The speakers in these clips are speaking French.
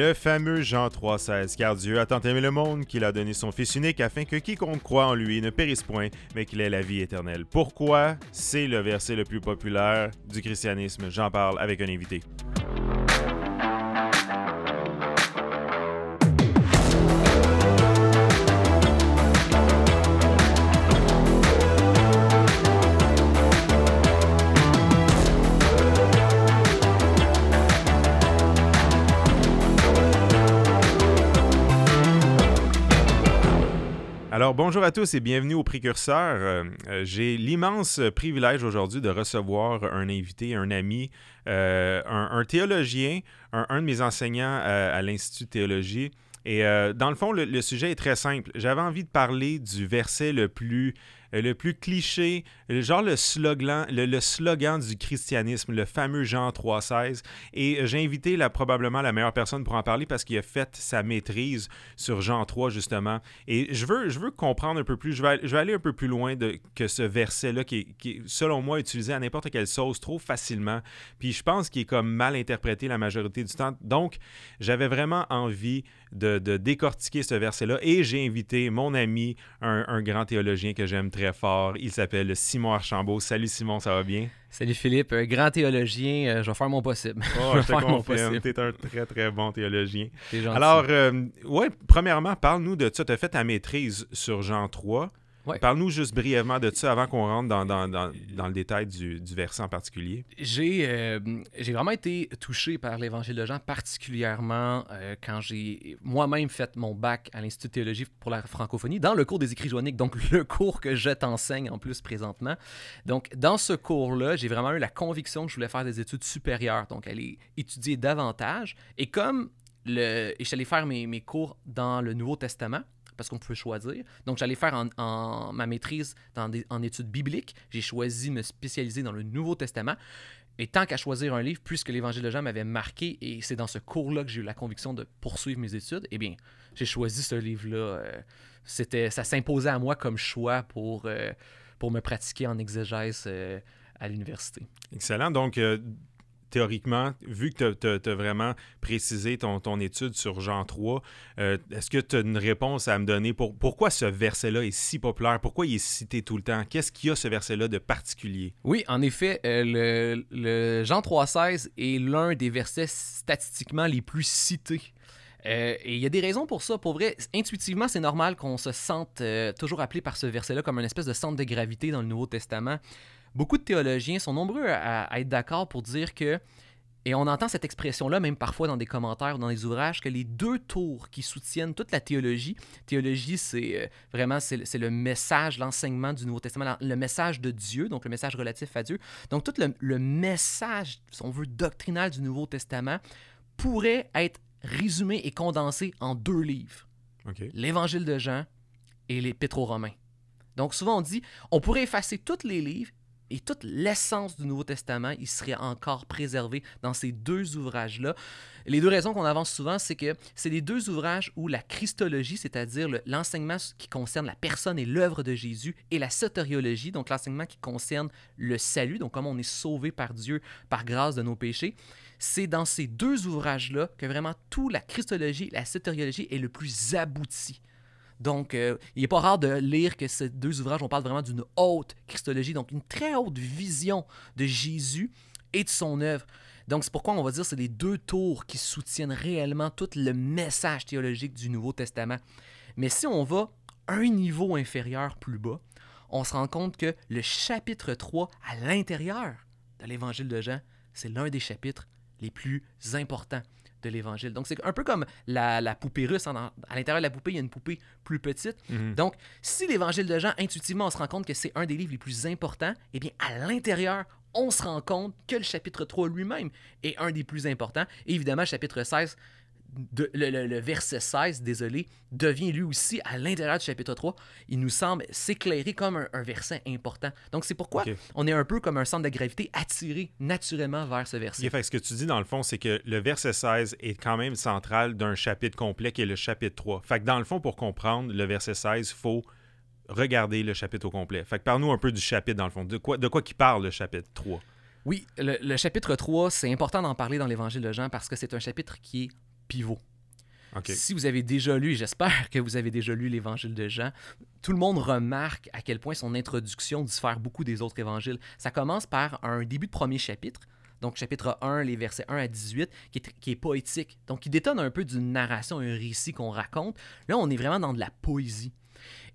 Le fameux Jean 3,16, car Dieu a tant aimé le monde qu'il a donné son Fils unique afin que quiconque croit en lui ne périsse point, mais qu'il ait la vie éternelle. Pourquoi? C'est le verset le plus populaire du christianisme. J'en parle avec un invité. Bonjour à tous et bienvenue au Précurseur. Euh, euh, J'ai l'immense privilège aujourd'hui de recevoir un invité, un ami, euh, un, théologien, un, de mes enseignants à, l'Institut de théologie. Et dans le fond, le, sujet est très simple. J'avais envie de parler du verset le plus le plus cliché, genre le slogan, le, le slogan du christianisme, le fameux Jean 3,16. Et j'ai invité la, probablement la meilleure personne pour en parler parce qu'il a fait sa maîtrise sur Jean 3, justement. Et je veux, je veux comprendre un peu plus, je vais, je vais aller un peu plus loin que ce verset-là qui, qui selon moi, utilisé à n'importe quelle sauce trop facilement. Puis je pense qu'il est comme mal interprété la majorité du temps. Donc, j'avais vraiment envie de, de, décortiquer ce verset-là. Et j'ai invité mon ami, un, un grand théologien que j'aime très fort. Il s'appelle Simon Archambault. Salut Simon, ça va bien? Salut Philippe, un grand théologien, euh, je vais faire mon possible. Oh, je, je te confirme, t'es un très très bon théologien. Alors, euh, ouais, premièrement, parle-nous de ça. Tu as fait ta maîtrise sur Jean 3. Ouais. Parle-nous juste brièvement de ça avant qu'on rentre dans, dans, dans, dans, le détail du, du verset en particulier. J'ai euh, vraiment été touché par l'Évangile de Jean, particulièrement euh, quand j'ai moi-même fait mon bac à l'Institut de théologie pour la francophonie, dans le cours des écrits joanniques, donc le cours que je t'enseigne en plus présentement. Donc, dans ce cours-là, j'ai vraiment eu la conviction que je voulais faire des études supérieures, donc aller étudier davantage. Et comme le, et je suis allé faire mes, mes cours dans le Nouveau Testament, parce qu'on pouvait choisir. Donc, j'allais faire ma maîtrise en études bibliques. J'ai choisi de me spécialiser dans le Nouveau Testament. Et tant qu'à choisir un livre, puisque l'Évangile de Jean m'avait marqué, et c'est dans ce cours-là que j'ai eu la conviction de poursuivre mes études, eh bien, j'ai choisi ce livre-là. Euh, c'était, ça s'imposait à moi comme choix pour, euh, pour me pratiquer en exégèse euh, à l'université. Excellent. Donc, théoriquement, vu que tu as, vraiment précisé ton, étude sur Jean 3, euh, est-ce que tu as une réponse à me donner pour pourquoi ce verset-là est si populaire? Pourquoi il est cité tout le temps? Qu'est-ce qu'il y a ce verset-là de particulier? Oui, en effet, euh, le, le, Jean 3,16 est l'un des versets statistiquement les plus cités. Euh, et il y a des raisons pour ça. Pour vrai, intuitivement, c'est normal qu'on se sente euh, toujours appelé par ce verset-là comme une espèce de centre de gravité dans le Nouveau Testament beaucoup de théologiens sont nombreux à, à être d'accord pour dire que, et on entend cette expression-là même parfois dans des commentaires ou dans des ouvrages, que les deux tours qui soutiennent toute la théologie, théologie c'est euh, vraiment c'est le message, l'enseignement du Nouveau Testament, le message de Dieu, donc le message relatif à Dieu, donc tout le, le message, si on veut, doctrinal du Nouveau Testament pourrait être résumé et condensé en deux livres. Okay. L'Évangile de Jean et l'Épître aux Romains. Donc souvent on dit, on pourrait effacer tous les livres et toute l'essence du Nouveau Testament, il serait encore préservé dans ces deux ouvrages-là. Les deux raisons qu'on avance souvent, c'est que c'est les deux ouvrages où la christologie, c'est-à-dire l'enseignement qui concerne la personne et l'œuvre de Jésus, et la soteriologie, donc l'enseignement qui concerne le salut, donc comment on est sauvé par Dieu par grâce de nos péchés, c'est dans ces deux ouvrages-là que vraiment toute la christologie, la soteriologie est le plus abouti. Donc, euh, il n'est pas rare de lire que ces deux ouvrages, on parle vraiment d'une haute christologie, donc une très haute vision de Jésus et de son œuvre. Donc, c'est pourquoi on va dire que c'est les deux tours qui soutiennent réellement tout le message théologique du Nouveau Testament. Mais si on va un niveau inférieur plus bas, on se rend compte que le chapitre 3 à l'intérieur de l'Évangile de Jean, c'est l'un des chapitres les plus importants de l'évangile. Donc, c'est un peu comme la, la poupée russe. Hein. À l'intérieur de la poupée, il y a une poupée plus petite. Mhm. Mm -hmm. Donc, si l'évangile de Jean, intuitivement, on se rend compte que c'est un des livres les plus importants, eh bien, à l'intérieur, on se rend compte que le chapitre 3 lui-même est un des plus importants. Et évidemment, le chapitre 16, de, le, le, le, verset 16, désolé, devient lui aussi, à l'intérieur du chapitre 3, il nous semble s'éclairer comme un, un, verset important. Donc, c'est pourquoi okay. on est un peu comme un centre de gravité attiré naturellement vers ce verset. Okay, fait, ce que tu dis, dans le fond, c'est que le verset 16 est quand même central d'un chapitre complet qui est le chapitre 3. Fait que dans le fond, pour comprendre le verset 16, il faut regarder le chapitre au complet. Fait que parle-nous un peu du chapitre, dans le fond. De quoi, de quoi qui parle le chapitre 3? Oui, le, le chapitre 3, c'est important d'en parler dans l'Évangile de Jean parce que c'est un chapitre qui est pivot. Si vous avez déjà lu, j'espère que vous avez déjà lu l'évangile de Jean, tout le monde remarque à quel point son introduction diffère beaucoup des autres évangiles. Ça commence par un début de premier chapitre, donc chapitre 1, les versets 1 à 18, qui est, qui est poétique. Donc il détonne un peu d'une narration, un récit qu'on raconte. Là, on est vraiment dans de la poésie.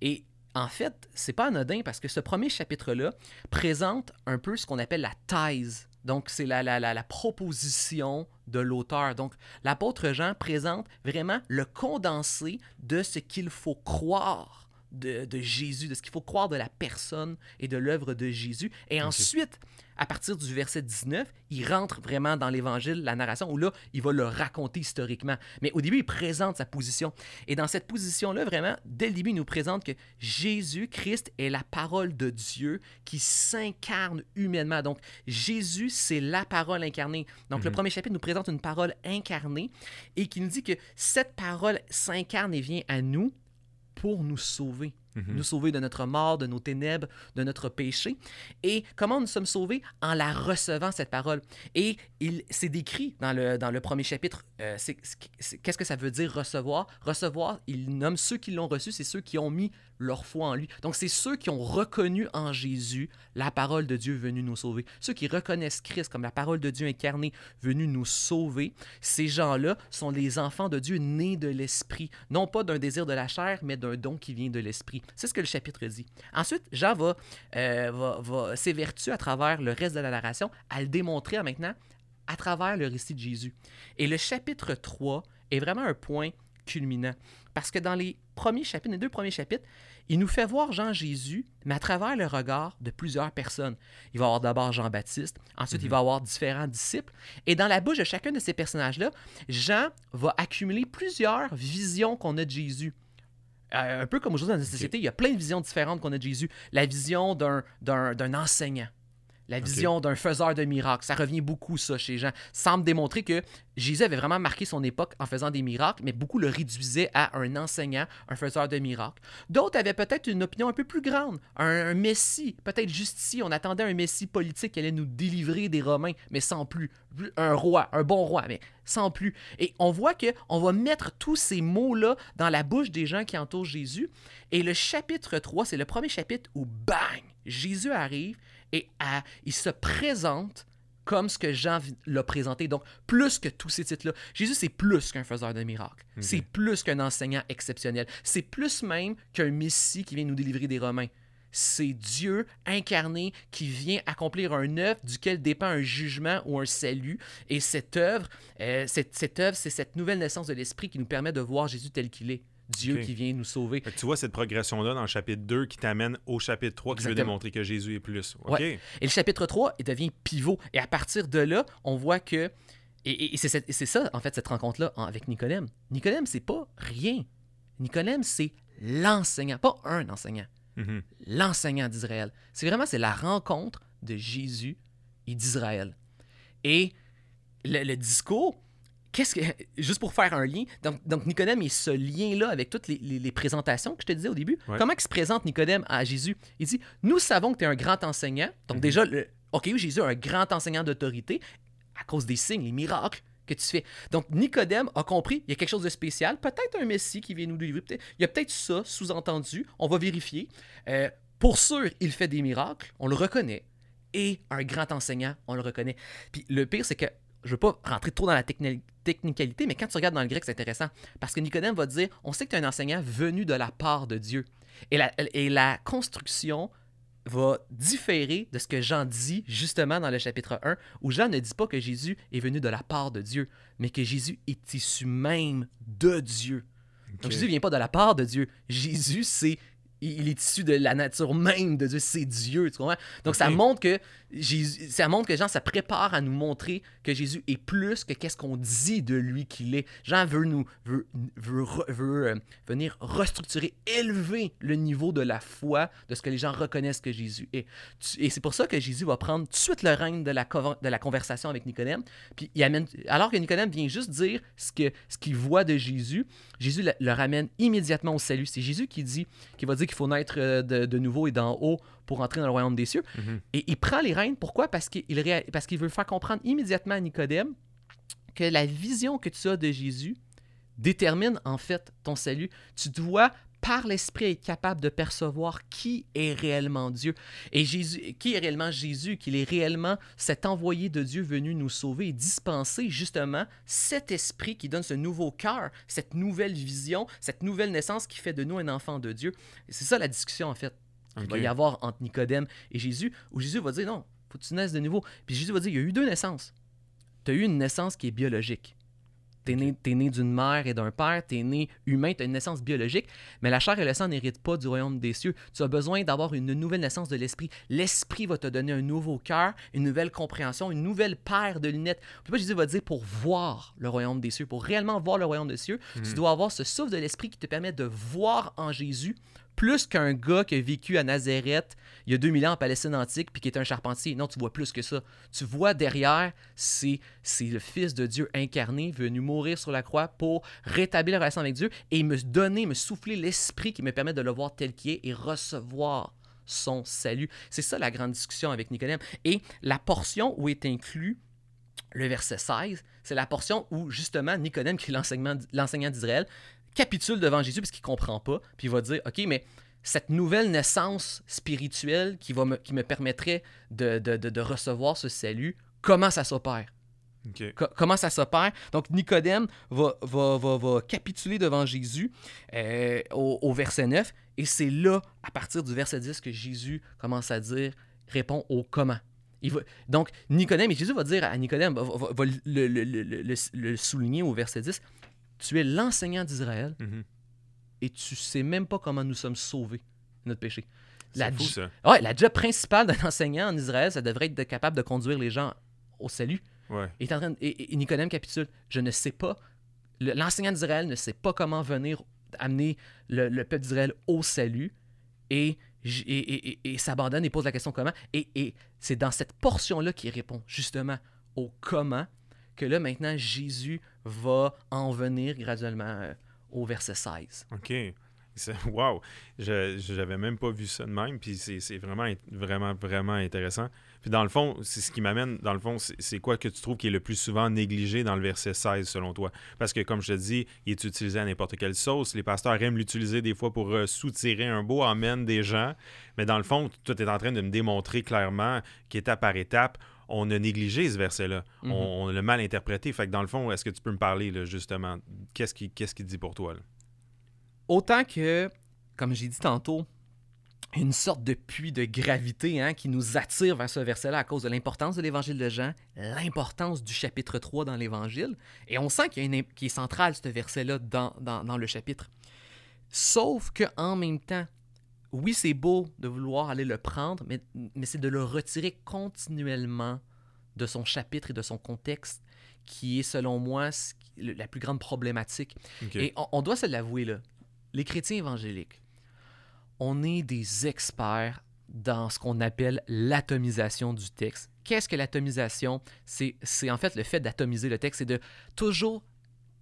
Et en fait, c'est pas anodin parce que ce premier chapitre-là présente un peu ce qu'on appelle la thèse. Donc, c'est la, la, la, la proposition de l'auteur. Donc, l'apôtre Jean présente vraiment le condensé de ce qu'il faut croire de, de Jésus, de ce qu'il faut croire de la personne et de l'œuvre de Jésus. Et ensuite, à partir du verset 19, il rentre vraiment dans l'évangile, la narration, où là, il va le raconter historiquement. Mais au début, il présente sa position. Et dans cette position-là, vraiment, dès le début, il nous présente que Jésus-Christ est la parole de Dieu qui s'incarne humainement. Donc, Jésus, c'est la parole incarnée. Donc, le premier chapitre nous présente une parole incarnée et qui nous dit que cette parole s'incarne et vient à nous pour nous sauver. Nous sauver de notre mort, de nos ténèbres, de notre péché. Et comment nous sommes sauvés? En la recevant, cette parole. Et il c'est décrit dans le, dans le premier chapitre. euh, Qu'est-ce que ça veut dire recevoir? Recevoir, il nomme ceux qui l'ont reçu, c'est ceux qui ont mis leur foi en lui. Donc, c'est ceux qui ont reconnu en Jésus la parole de Dieu venue nous sauver. Ceux qui reconnaissent Christ comme la parole de Dieu incarnée venue nous sauver. Ces gens-là sont les enfants de Dieu nés de l'Esprit. Non pas d'un désir de la chair, mais d'un don qui vient de l'Esprit. C'est ce que le chapitre dit. Ensuite, Jean va, euh, va, va s'évertuer à travers le reste de la narration à le démontrer maintenant à travers le récit de Jésus. Et le chapitre 3 est vraiment un point culminant. Parce que dans les premiers chapitres, les deux premiers chapitres, il nous fait voir Jean-Jésus, mais à travers le regard de plusieurs personnes. Il va avoir d'abord Jean-Baptiste, ensuite il va avoir différents disciples. Et dans la bouche de chacun de ces personnages-là, Jean va accumuler plusieurs visions qu'on a de Jésus. Euh, un peu comme aujourd'hui dans la société, il y a plein de visions différentes qu'on a de Jésus. La vision d'un, enseignant. La vision d'un faiseur de miracles. Ça revient beaucoup, ça, chez Jean. Semble démontrer que Jésus avait vraiment marqué son époque en faisant des miracles, mais beaucoup le réduisaient à un enseignant, un faiseur de miracles. D'autres avaient peut-être une opinion un peu plus grande. Un, un messie, peut-être justicier. On attendait un messie politique qui allait nous délivrer des Romains, mais sans plus. Un roi, un bon roi, mais sans plus. Et on voit que on va mettre tous ces mots-là dans la bouche des gens qui entourent Jésus. Et le chapitre 3, c'est le premier chapitre où, bang, Jésus arrive et à- il se présente comme ce que Jean l'a présenté. Donc, plus que tous ces titres-là. Jésus, c'est plus qu'un faiseur de miracles. C'est plus qu'un enseignant exceptionnel. C'est plus même qu'un Messie qui vient nous délivrer des Romains. C'est Dieu incarné qui vient accomplir un œuvre duquel dépend un jugement ou un salut. Et cette œuvre, euh, cette, cette œuvre, c'est cette nouvelle naissance de l'Esprit qui nous permet de voir Jésus tel qu'il est. Dieu qui vient nous sauver. Tu vois cette progression-là dans le chapitre 2 qui t'amène au chapitre 3 qui veut Exactement. démontrer que Jésus est plus. OK. Ouais. Et le chapitre 3, il devient pivot. Et à partir de là, on voit que. Et, et- et c'est ça, en fait, cette rencontre-là en- avec Nicodème. Nicodème, c'est pas rien. Nicodème, c'est l'enseignant, pas un enseignant, Mhm. l'enseignant d'Israël. C'est vraiment c'est la rencontre de Jésus et d'Israël. Et le, le discours, qu'est-ce que juste pour faire un lien, donc, donc Nicodème est ce lien-là avec toutes les, les- les présentations que je te disais au début. Ouais. Comment il se présente Nicodème à Jésus? Il dit Nous savons que tu es un grand enseignant. Donc, déjà, le, OK, Jésus est un grand enseignant d'autorité à cause des signes, les miracles que tu fais. Donc, Nicodème a compris, il y a quelque chose de spécial, peut-être un Messie qui vient nous délivrer, il y a peut-être ça sous-entendu, on va vérifier. Euh, pour sûr, il fait des miracles, on le reconnaît, et un grand enseignant, on le reconnaît. Puis le pire, c'est que, je veux pas rentrer trop dans la techni- technicalité, mais quand tu regardes dans le grec, c'est intéressant, parce que Nicodème va dire, on sait que tu es un enseignant venu de la part de Dieu. Et la, et la construction va différer de ce que Jean dit justement dans le chapitre 1, où Jean ne dit pas que Jésus est venu de la part de Dieu, mais que Jésus est issu même de Dieu. Donc. Jésus vient pas de la part de Dieu. Jésus, c'est il est issu de la nature même de Dieu, c'est Dieu, tu comprends? Donc ça montre que Jésus, ça montre que Jean ça prépare à nous montrer que Jésus est plus que qu'est-ce qu'on dit de lui qu'il est. Jean veut nous veut, veut, re- veut, euh, venir restructurer, élever le niveau de la foi de ce que les gens reconnaissent que Jésus est. Et c'est pour ça que Jésus va prendre tout de suite le règne de la, de la conversation avec Nicodème. Puis il amène, alors que Nicodème vient juste dire ce que ce qu'il voit de Jésus, Jésus le, le ramène immédiatement au salut. C'est Jésus qui dit, qui va dire qu'il faut naître euh, de, de nouveau et d'en haut pour entrer dans le royaume des cieux. Mhm. Et il prend les rênes. Pourquoi? Parce qu'il, parce qu'il veut faire comprendre immédiatement à Nicodème que la vision que tu as de Jésus détermine en fait ton salut. Tu dois par l'Esprit être capable de percevoir qui est réellement Dieu. Et Jésus, qui est réellement Jésus, qu'il est réellement cet envoyé de Dieu venu nous sauver et dispenser justement cet esprit qui donne ce nouveau cœur, cette nouvelle vision, cette nouvelle naissance qui fait de nous un enfant de Dieu. C'est ça la discussion en fait. Il va y avoir entre Nicodème et Jésus, où Jésus va dire non, faut que tu naisses de nouveau. Puis Jésus va dire il y a eu deux naissances. Tu as eu une naissance qui est biologique. Tu es, né, d'une mère et d'un père, tu es né humain, tu as une naissance biologique, mais la chair et le sang n'héritent pas du royaume des cieux. Tu as besoin d'avoir une nouvelle naissance de l'esprit. L'esprit va te donner un nouveau cœur, une nouvelle compréhension, une nouvelle paire de lunettes. Puis Jésus va dire pour voir le royaume des cieux, pour réellement voir le royaume des cieux, tu mhm. dois avoir ce souffle de l'esprit qui te permet de voir en Jésus plus qu'un gars qui a vécu à Nazareth il y a 2000 ans en Palestine antique puis qui est un charpentier. Non, tu vois plus que ça. Tu vois derrière, c'est, c'est le Fils de Dieu incarné, venu mourir sur la croix pour rétablir la relation avec Dieu et me donner, me souffler l'esprit qui me permet de le voir tel qu'il est et recevoir son salut. C'est ça la grande discussion avec Nicodème. Et la portion où est inclus le verset 16, c'est la portion où justement Nicodème, qui est l'enseignant d'Israël, capitule devant Jésus parce qu'il comprend pas, puis il va dire, OK, mais cette nouvelle naissance spirituelle qui, va me, qui me permettrait de, de, de, recevoir ce salut, comment ça s'opère? comment ça s'opère? Donc, Nicodème va, va, va, va, capituler devant Jésus euh, au, au, verset 9, et c'est là, à partir du verset 10, que Jésus commence à dire, répond au comment. Il va, donc, Nicodème, et Jésus va dire à Nicodème, va, va le, le, le, le, souligner au verset 10, tu es l'enseignant d'Israël mhm. et tu sais même pas comment nous sommes sauvés de notre péché. La, fou, ça. Ouais, la job principale d'un enseignant en Israël, ça devrait être capable de conduire les gens au salut. Ouais. Et, en train et, Nicodème capitule. Je ne sais pas. L'enseignant d'Israël ne sait pas comment venir amener le, peuple d'Israël au salut et, et, s'abandonne et pose la question comment. Et, c'est dans cette portion-là qu'il répond justement au comment que là, maintenant, Jésus va en venir graduellement euh, au verset 16. OK. Wow! Je n'avais même pas vu ça de même, puis c'est vraiment, vraiment, vraiment intéressant. Puis dans le fond, c'est ce qui m'amène, dans le fond, c'est quoi que tu trouves qui est le plus souvent négligé dans le verset 16 selon toi? Parce que comme je te dis, il est utilisé à n'importe quelle sauce. Les pasteurs aiment l'utiliser des fois pour euh, soutirer un beau emmène des gens. Mais dans le fond, tu es en train de me démontrer clairement qu'étape par étape, on a négligé ce verset-là. Mhm. on, l'a mal interprété. Fait que dans le fond, est-ce que tu peux me parler, là, justement, qu'est-ce qu'il qu'est-ce dit pour toi? Autant que, comme j'ai dit tantôt, une sorte de puits de gravité hein, qui nous attire vers ce verset-là à cause de l'importance de l'évangile de Jean, l'importance du chapitre 3 dans l'évangile. Et on sent qu'il y a une, qui est central, ce verset-là, dans, dans, le chapitre. Sauf qu'en même temps, oui, c'est beau de vouloir aller le prendre, mais, mais c'est de le retirer continuellement de son chapitre et de son contexte qui est, selon moi, la plus grande problématique. Et on, doit se l'avouer, là. Les chrétiens évangéliques, on est des experts dans ce qu'on appelle l'atomisation du texte. Qu'est-ce que l'atomisation? C'est en fait le fait d'atomiser le texte, c'est de toujours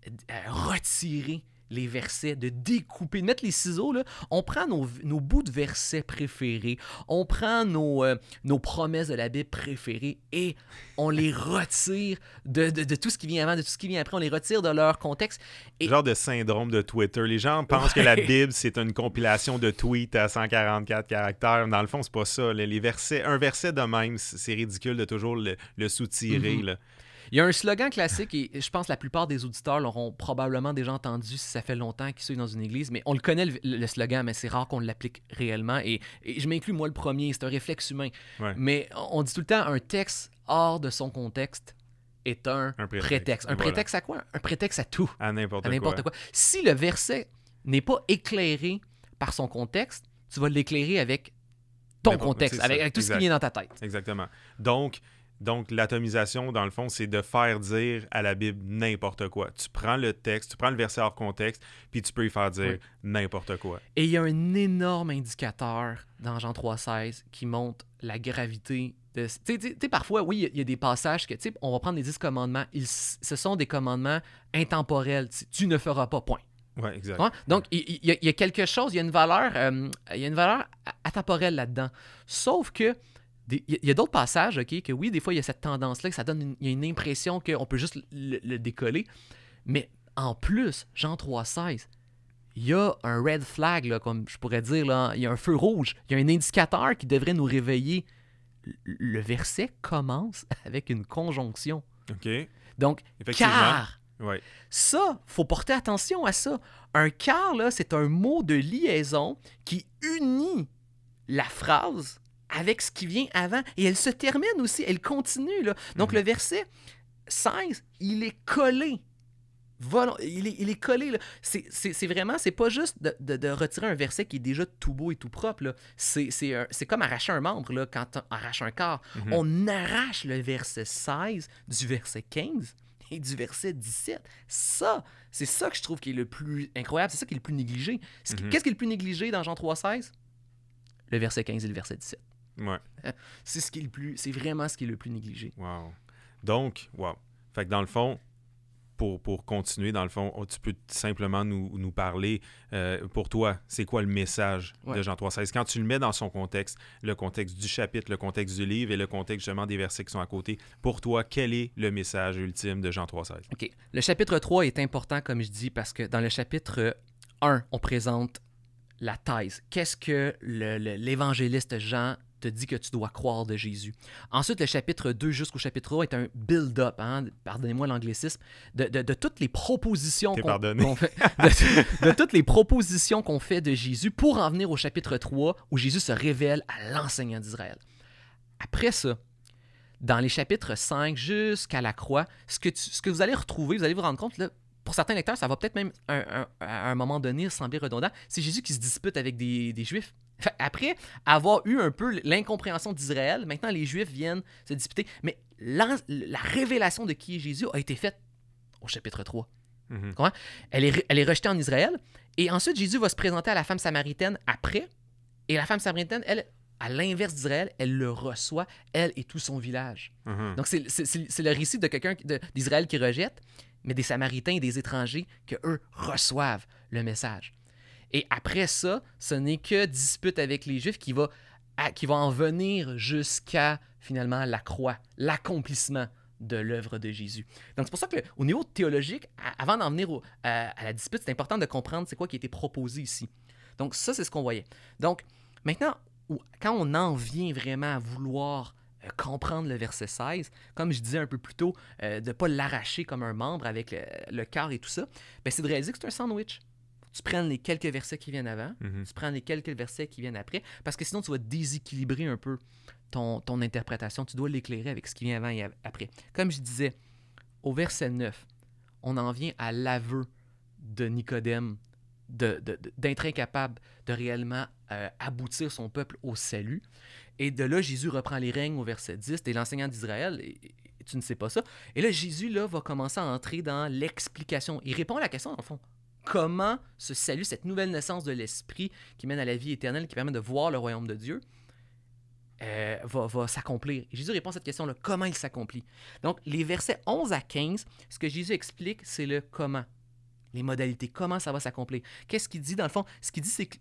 euh, retirer les versets, de découper, de mettre les ciseaux. Là. On prend nos, bouts de versets préférés, on prend nos, euh, nos promesses de la Bible préférées et on les retire de, de, tout ce qui vient avant, de tout ce qui vient après, on les retire de leur contexte. Et... Genre de syndrome de Twitter. Les gens pensent que la Bible, c'est une compilation de tweets à 144 caractères. Dans le fond, c'est pas ça. Les versets, un verset de même, c'est ridicule de toujours le, le soutirer. Mm-hmm. là. Il y a un slogan classique et je pense que la plupart des auditeurs l'auront probablement déjà entendu si ça fait longtemps qu'ils sont dans une église, mais on le connaît le, slogan, mais c'est rare qu'on l'applique réellement. Et, je m'inclus moi le premier, c'est un réflexe humain. Mais on dit tout le temps un texte hors de son contexte est un, prétexte. Un prétexte à quoi? Un prétexte à tout. À n'importe quoi. quoi. Si le verset n'est pas éclairé par son contexte, tu vas l'éclairer avec ton contexte, avec, tout ce qui vient dans ta tête. Exactement. Donc, donc, l'atomisation, dans le fond, c'est de faire dire à la Bible n'importe quoi. Tu prends le texte, tu prends le verset hors contexte, puis tu peux y faire dire n'importe quoi. Et il y a un énorme indicateur dans Jean 3,16 qui montre la gravité de. Tu sais, parfois, oui, il y, a des passages que, tu sais, on va prendre les 10 commandements. Ils, ce sont des commandements intemporels. Tu ne feras pas, point. Oui, exact. Donc, il y, a quelque chose, il y a une valeur, euh, il y a une valeur atemporelle là-dedans. Sauf que il y a d'autres passages, OK, que oui, des fois, il y a cette tendance-là, que ça donne une, il y a une impression qu'on peut juste le, décoller. Mais en plus, Jean 3,16, il y a un red flag, là, comme je pourrais dire, là, il y a un feu rouge, il y a un indicateur qui devrait nous réveiller. Le verset commence avec une conjonction. OK. Donc, car. Ouais. Ça, faut porter attention à ça. Un car, là, c'est un mot de liaison qui unit la phrase avec ce qui vient avant. Et elle se termine aussi, elle continue. Là. Donc, Mhm. le verset 16, il est collé. Il, est, il est collé. C'est- vraiment, c'est pas juste de, de- de retirer un verset qui est déjà tout beau et tout propre. C'est comme arracher un membre là, quand on arrache un corps. Mhm. On arrache le verset 16 du verset 15 et du verset 17. Ça, c'est ça que je trouve qui est le plus incroyable. C'est ça qui est le plus négligé. Mhm. Qu'est-ce qui est le plus négligé dans Jean 3,16 Le verset 15 et le verset 17. Ouais. C'est ce qui est le plus, c'est vraiment ce qui est le plus négligé. Wow. Donc, wow. Fait que dans le fond, pour, pour continuer, dans le fond, oh, tu peux simplement nous, nous parler, euh, pour toi, c'est quoi le message Ouais. de Jean 3.16? Quand tu le mets dans son contexte, le contexte du chapitre, le contexte du livre et le contexte justement des versets qui sont à côté, pour toi, quel est le message ultime de Jean 3.16? OK. Le chapitre 3 est important, comme je dis, parce que dans le chapitre 1, on présente la thèse. Qu'est-ce que l'évangéliste Jean te dit que tu dois croire de Jésus. Ensuite, le chapitre 2 jusqu'au chapitre 3 est un build-up, hein, pardonnez-moi l'anglicisme, de, de- de toutes les propositions qu'on fait, de, de toutes les propositions qu'on fait de Jésus pour en venir au chapitre 3 où Jésus se révèle à l'enseignant d'Israël. Après ça, dans les chapitres 5 jusqu'à la croix, ce que, tu- ce que vous allez retrouver, vous allez vous rendre compte, là, pour certains lecteurs, ça va peut-être même un- un- à un moment donné sembler redondant, c'est Jésus qui se dispute avec des, des Juifs. Après avoir eu un peu l'incompréhension d'Israël, maintenant les Juifs viennent se disputer, mais la révélation de qui est Jésus a été faite au chapitre 3. Mhm. Elle est, elle est rejetée en Israël. Et ensuite, Jésus va se présenter à la femme samaritaine après. Et la femme samaritaine, elle, à l'inverse d'Israël, elle le reçoit, elle et tout son village. Mhm. Donc, c'est- le récit de quelqu'un d'Israël qui rejette, mais des Samaritains et des étrangers que eux reçoivent le message. Et après ça, ce n'est que dispute avec les Juifs qui va, qui va en venir jusqu'à finalement la croix, l'accomplissement de l'œuvre de Jésus. Donc c'est pour ça que au niveau théologique, avant d'en venir à, la dispute, c'est important de comprendre c'est quoi qui a été proposé ici. Donc ça, c'est ce qu'on voyait. Donc maintenant, quand on en vient vraiment à vouloir euh, comprendre le verset 16, comme je disais un peu plus tôt, euh, de ne pas l'arracher comme un membre avec le, le cœur et tout ça, ben, c'est de réaliser que c'est un sandwich. Tu prennes les quelques versets qui viennent avant, Mhm. tu prends les quelques versets qui viennent après, parce que sinon tu vas déséquilibrer un peu ton, ton interprétation. Tu dois l'éclairer avec ce qui vient avant et après. Comme je disais, au verset 9, on en vient à l'aveu de Nicodème d'être incapable de réellement euh, aboutir son peuple au salut. Et de là, Jésus reprend les règnes au verset 10, t'es l'enseignant d'Israël, et, et tu ne sais pas ça. Et là, Jésus là, va commencer à entrer dans l'explication. Il répond à la question, dans le fond. Comment ce salut, cette nouvelle naissance de l'Esprit qui mène à la vie éternelle, qui permet de voir le royaume de Dieu, euh, va, va s'accomplir. Jésus répond à cette question-là, comment il s'accomplit? Donc, les versets 11 à 15, ce que Jésus explique, c'est le comment, les modalités, comment ça va s'accomplir? Qu'est-ce qu'il dit dans le fond? Ce qu'il dit, c'est que,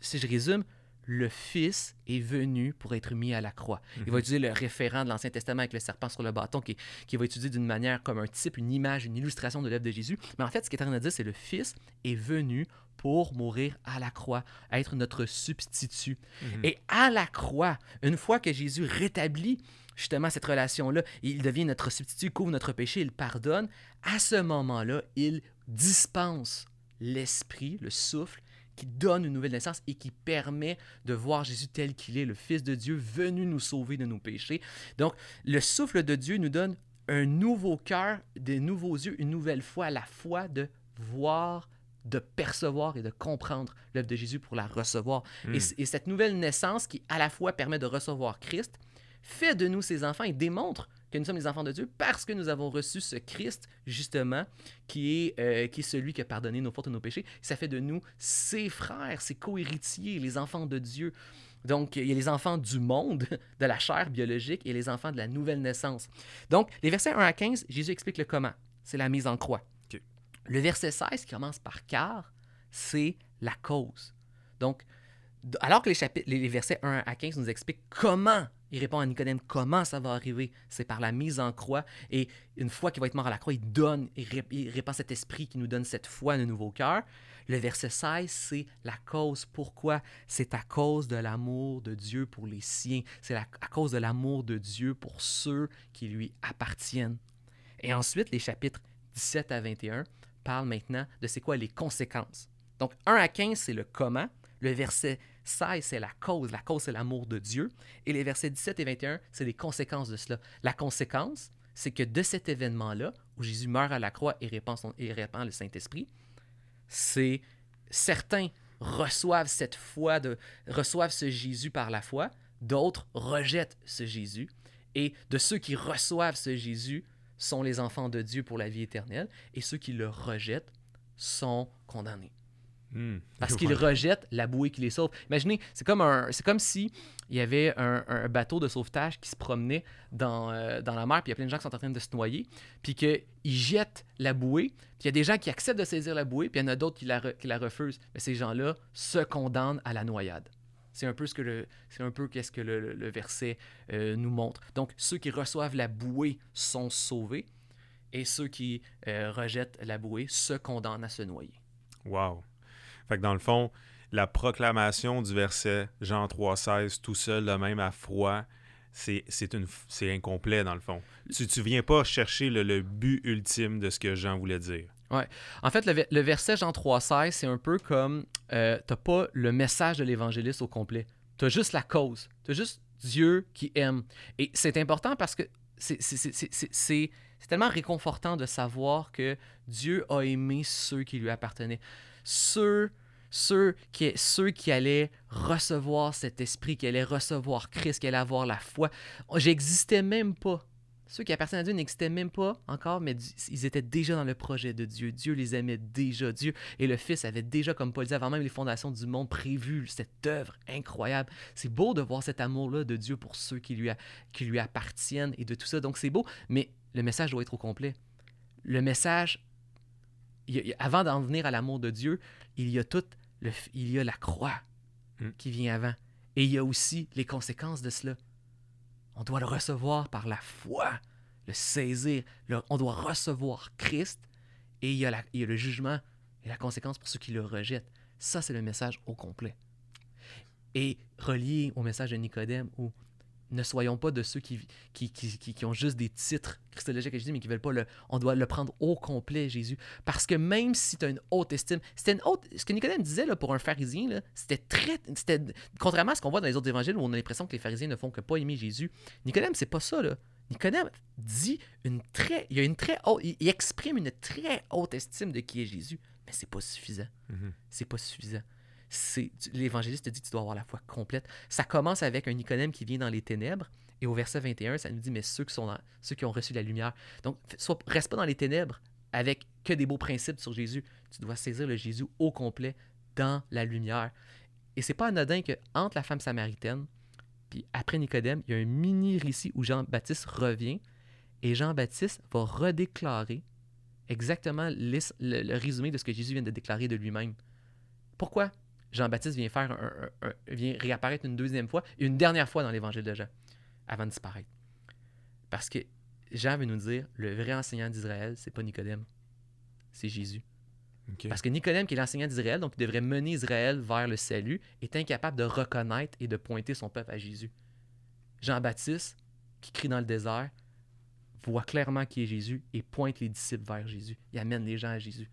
si je résume, le Fils est venu pour être mis à la croix. Il va utiliser le référent de l'Ancien Testament avec le serpent sur le bâton, qui, qui va utiliser d'une manière comme un type, une image, une illustration de l'œuvre de Jésus. Mais en fait, ce qu'il est en train de dire, c'est le Fils est venu pour mourir à la croix, être notre substitut. Mhm. Et à la croix, une fois que Jésus rétablit justement cette relation-là, il devient notre substitut, couvre notre péché, il pardonne, à ce moment-là, il dispense l'esprit, le souffle, qui donne une nouvelle naissance et qui permet de voir Jésus tel qu'il est, le Fils de Dieu, venu nous sauver de nos péchés. Donc, le souffle de Dieu nous donne un nouveau cœur, des nouveaux yeux, une nouvelle foi, la foi de voir, de percevoir et de comprendre l'œuvre de Jésus pour la recevoir. Et, c- et cette nouvelle naissance qui, à la fois, permet de recevoir Christ, fait de nous ses enfants et démontre que nous sommes les enfants de Dieu parce que nous avons reçu ce Christ, justement, qui est, euh, qui est celui qui a pardonné nos fautes et nos péchés. Ça fait de nous ses frères, ses co-héritiers, les enfants de Dieu. Donc, il y a les enfants du monde, de la chair biologique, et les enfants de la nouvelle naissance. Donc, les versets 1 à 15, Jésus explique le comment. C'est la mise en croix. Le verset 16, qui commence par car, c'est la cause. Donc, alors que les, chapitres, les versets 1 à 15 nous expliquent comment Il répond à Nicodème comment ça va arriver? C'est par la mise en croix. Et une fois qu'il va être mort à la croix, il donne, il, répand cet esprit qui nous donne cette foi, un nouveau cœur. Le verset 16, c'est la cause. Pourquoi? C'est à cause de l'amour de Dieu pour les siens. C'est à cause de l'amour de Dieu pour ceux qui lui appartiennent. Et ensuite, les chapitres 17 à 21 parlent maintenant de c'est quoi les conséquences. Donc, 1 à 15, c'est le comment. Le verset 16, c'est la cause. La cause, c'est l'amour de Dieu. Et les versets 17 et 21, c'est les conséquences de cela. La conséquence, c'est que de cet événement-là, où Jésus meurt à la croix et répand, le Saint-Esprit, c'est certains reçoivent cette foi, reçoivent ce Jésus par la foi, d'autres rejettent ce Jésus. Et de ceux qui reçoivent ce Jésus sont les enfants de Dieu pour la vie éternelle, et ceux qui le rejettent sont condamnés. Hmm. Parce qu'ils rejettent la bouée qui les sauve. Imaginez, c'est comme, un, c'est comme si il y avait un, bateau de sauvetage qui se promenait dans, euh, dans la mer, puis il y a plein de gens qui sont en train de se noyer, puis qu'ils jettent la bouée, puis il y a des gens qui acceptent de saisir la bouée, puis il y en a d'autres qui la, qui la refusent. Mais ces gens-là se condamnent à la noyade. C'est un peu ce que le, c'est un peu qu'est-ce que le, verset euh, nous montre. Donc, ceux qui reçoivent la bouée sont sauvés, et ceux qui euh, rejettent la bouée se condamnent à se noyer. Wow. Fait que dans le fond, la proclamation du verset Jean 3,16 tout seul, le même à froid, c'est, incomplet dans le fond. Tu ne viens pas chercher le, but ultime de ce que Jean voulait dire. Ouais. En fait, le, verset Jean 3,16, c'est un peu comme euh, tu n'as pas le message de l'évangéliste au complet. Tu as juste la cause. Tu as juste Dieu qui aime. Et c'est important parce que c'est tellement réconfortant de savoir que Dieu a aimé ceux qui lui appartenaient ceux, ceux, qui, ceux qui allaient recevoir cet esprit, qui allaient recevoir Christ, qui allaient avoir la foi. J'existais même pas. Ceux qui appartiennent à Dieu n'existaient même pas encore, mais ils étaient déjà dans le projet de Dieu. Dieu les aimait déjà. Dieu et le Fils avaient déjà, comme Paul disait, avant même les fondations du monde, prévu cette œuvre incroyable. C'est beau de voir cet amour-là de Dieu pour ceux qui lui, qui lui appartiennent et de tout ça. Donc c'est beau, mais le message doit être au complet. Le message avant d'en venir à l'amour de Dieu, il y a tout le, il y a la croix hmm. qui vient avant. Et il y a aussi les conséquences de cela. On doit le recevoir par la foi, le saisir. on doit recevoir Christ et il y, a il y a le jugement et la conséquence pour ceux qui le rejettent. Ça, c'est le message au complet. Et relié au message de Nicodème où ne soyons pas de ceux qui, qui, qui, qui, ont juste des titres christologiques à Jésus, mais qui veulent pas le. On doit le prendre au complet, Jésus. Parce que même si tu as une haute estime, c'était une haute. Ce que Nicodème disait là, pour un pharisien, c'était très. C'était, contrairement à ce qu'on voit dans les autres évangiles où on a l'impression que les pharisiens ne font que pas aimer Jésus, Nicodème, c'est pas ça, là. Nicodème dit une très. Il, a une très haute, il, exprime une très haute estime de qui est Jésus, mais c'est pas suffisant. Mm-hmm. C'est pas suffisant l'évangéliste dit que tu dois avoir la foi complète. Ça commence avec un Nicodème qui vient dans les ténèbres. Et au verset 21, ça nous dit, mais ceux qui, ont reçu la lumière. Donc, soit, reste pas dans les ténèbres avec que des beaux principes sur Jésus. Tu dois saisir le Jésus au complet dans la lumière. Et c'est pas anodin que entre la femme samaritaine, puis après Nicodème, il y a un mini récit où Jean-Baptiste revient et Jean-Baptiste va redéclarer exactement le, résumé de ce que Jésus vient de déclarer de lui-même. Pourquoi? Jean-Baptiste vient, faire vient réapparaître une deuxième fois et une dernière fois dans l'évangile de Jean, avant de disparaître. Parce que Jean veut nous dire le vrai enseignant d'Israël, c'est pas Nicodème, c'est Jésus. Parce que Nicodème, qui est l'enseignant d'Israël, donc il devrait mener Israël vers le salut, est incapable de reconnaître et de pointer son peuple à Jésus. Jean-Baptiste, qui crie dans le désert, voit clairement qui est Jésus et pointe les disciples vers Jésus. Il amène les gens à Jésus.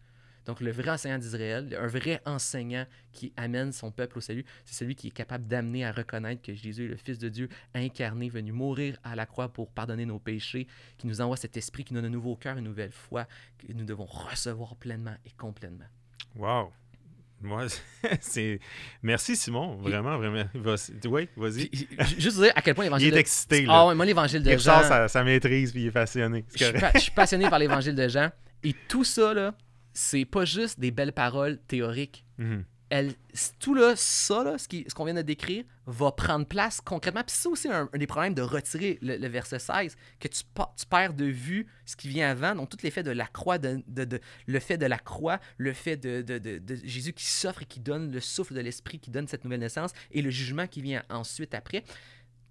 Donc, le vrai enseignant d'Israël, un vrai enseignant qui amène son peuple au salut, c'est celui qui est capable d'amener à reconnaître que Jésus est le Fils de Dieu incarné, venu mourir à la croix pour pardonner nos péchés, qui nous envoie cet esprit qui nous donne un nouveau cœur, une nouvelle foi, que nous devons recevoir pleinement et complètement. Wow! Moi, c'est. Merci, Simon. Vraiment, vraiment. Oui, vas-y. Juste dire à quel point l'évangile. Il est excité, là. Ah ouais, moi, l'évangile de Jean. Ça, ça maîtrise, puis il est passionné. Je suis, je suis passionné par l'évangile de Jean. Et tout ça, là, c'est pas juste des belles paroles théoriques. Mhm. Elle, tout là, ça, là, ce qu'on vient de décrire, va prendre place concrètement. Puis c'est aussi un, des problèmes de retirer le, verset 16, que tu, tu, perds de vue ce qui vient avant. Donc, tout l'effet de la croix, de, de, le fait de la croix, le fait de, de Jésus qui s'offre et qui donne le souffle de l'esprit, qui donne cette nouvelle naissance, et le jugement qui vient ensuite après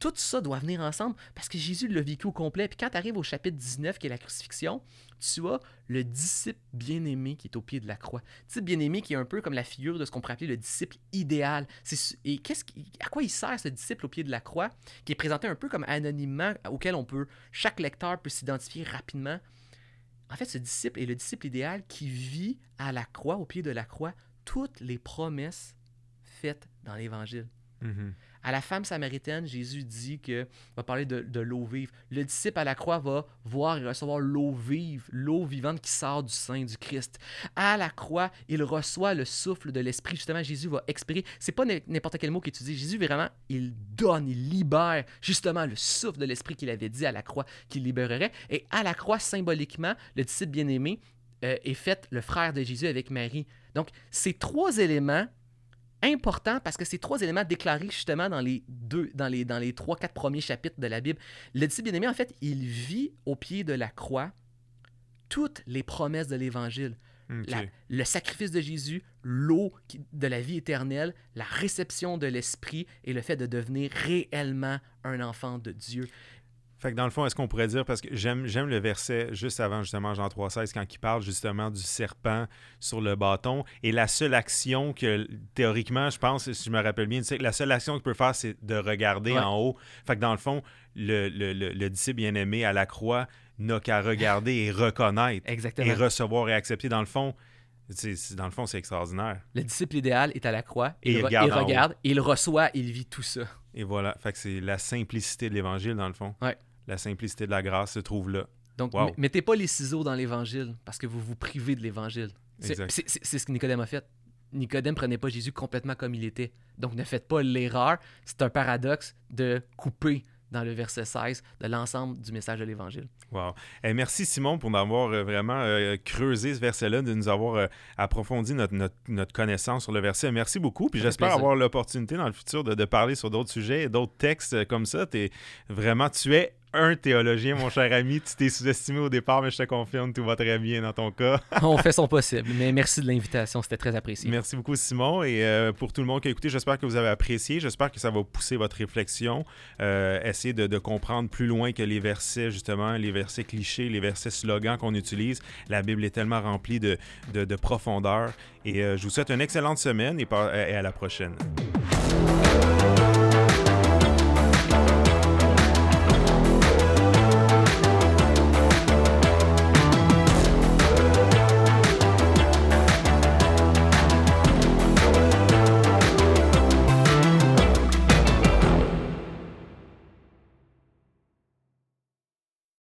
tout ça doit venir ensemble parce que Jésus l'a vécu au complet. Puis quand tu arrives au chapitre 19, qui est la crucifixion, tu as le disciple bien-aimé qui est au pied de la croix. Disciple bien-aimé qui est un peu comme la figure de ce qu'on pourrait appeler le disciple idéal. Et qu'est-ce à quoi il sert ce disciple au pied de la croix, qui est présenté un peu comme anonymement, auquel on peut, chaque lecteur peut s'identifier rapidement? En fait, ce disciple est le disciple idéal qui vit à la croix, au pied de la croix, toutes les promesses faites dans l'Évangile. Mhm. À la femme samaritaine, Jésus dit que va parler de, l'eau vive. Le disciple à la croix va voir et recevoir l'eau vive, l'eau vivante qui sort du sein du Christ. À la croix, il reçoit le souffle de l'esprit. Justement, Jésus va expirer. C'est pas n'importe quel mot qu'il étudie. Jésus vraiment, il donne, il libère justement le souffle de l'esprit qu'il avait dit à la croix qu'il libérerait. Et à la croix, symboliquement, le disciple bien-aimé euh, est fait le frère de Jésus avec Marie. Donc, ces trois éléments important parce que ces trois éléments déclarés justement dans les deux, dans les, dans les trois, quatre premiers chapitres de la Bible. Le disciple bien-aimé, en fait, il vit au pied de la croix toutes les promesses de l'Évangile. le sacrifice de Jésus, l'eau de la vie éternelle, la réception de l'Esprit et le fait de devenir réellement un enfant de Dieu. Fait que dans le fond, est-ce qu'on pourrait dire, parce que j'aime, j'aime le verset juste avant justement Jean 3,16, quand il parle justement du serpent sur le bâton, et la seule action que, théoriquement, je pense, si je me rappelle bien, la seule action qu'il peut faire, c'est de regarder en haut. Fait que dans le fond, le, le, le, disciple bien-aimé à la croix n'a qu'à regarder et reconnaître, et recevoir et accepter. Dans le fond, c'est, dans le fond, c'est extraordinaire. Le disciple idéal est à la croix, et il, regarde, il, regarde il reçoit, il vit tout ça. Et voilà, fait que c'est la simplicité de l'évangile, dans le fond. Ouais la simplicité de la grâce se trouve là. Donc, mettez pas les ciseaux dans l'évangile parce que vous vous privez de l'évangile. C'est ce que Nicodème a fait. Nicodème prenait pas Jésus complètement comme il était. Donc, ne faites pas l'erreur. C'est un paradoxe de couper dans le verset 16 de l'ensemble du message de l'Évangile. Wow. Eh, merci Simon pour d'avoir euh, vraiment euh, creusé ce verset-là, de nous avoir euh, approfondi notre, notre, connaissance sur le verset. Merci beaucoup. Puis j'espère avoir l'opportunité dans le futur de, de parler sur d'autres sujets et d'autres textes comme ça. Es, vraiment, tu es un théologien, mon cher ami. Tu t'es sous-estimé au départ, mais je te confirme, tout va très bien dans ton cas. On fait son possible. Mais merci de l'invitation, c'était très apprécié. Merci beaucoup, Simon. Et euh, pour tout le monde qui a écouté, j'espère que vous avez apprécié. J'espère que ça va pousser votre réflexion. Euh, essayer de, comprendre plus loin que les versets, justement, les versets clichés, les versets slogans qu'on utilise. La Bible est tellement remplie de, de, profondeur. Et euh, je vous souhaite une excellente semaine et, et à la prochaine.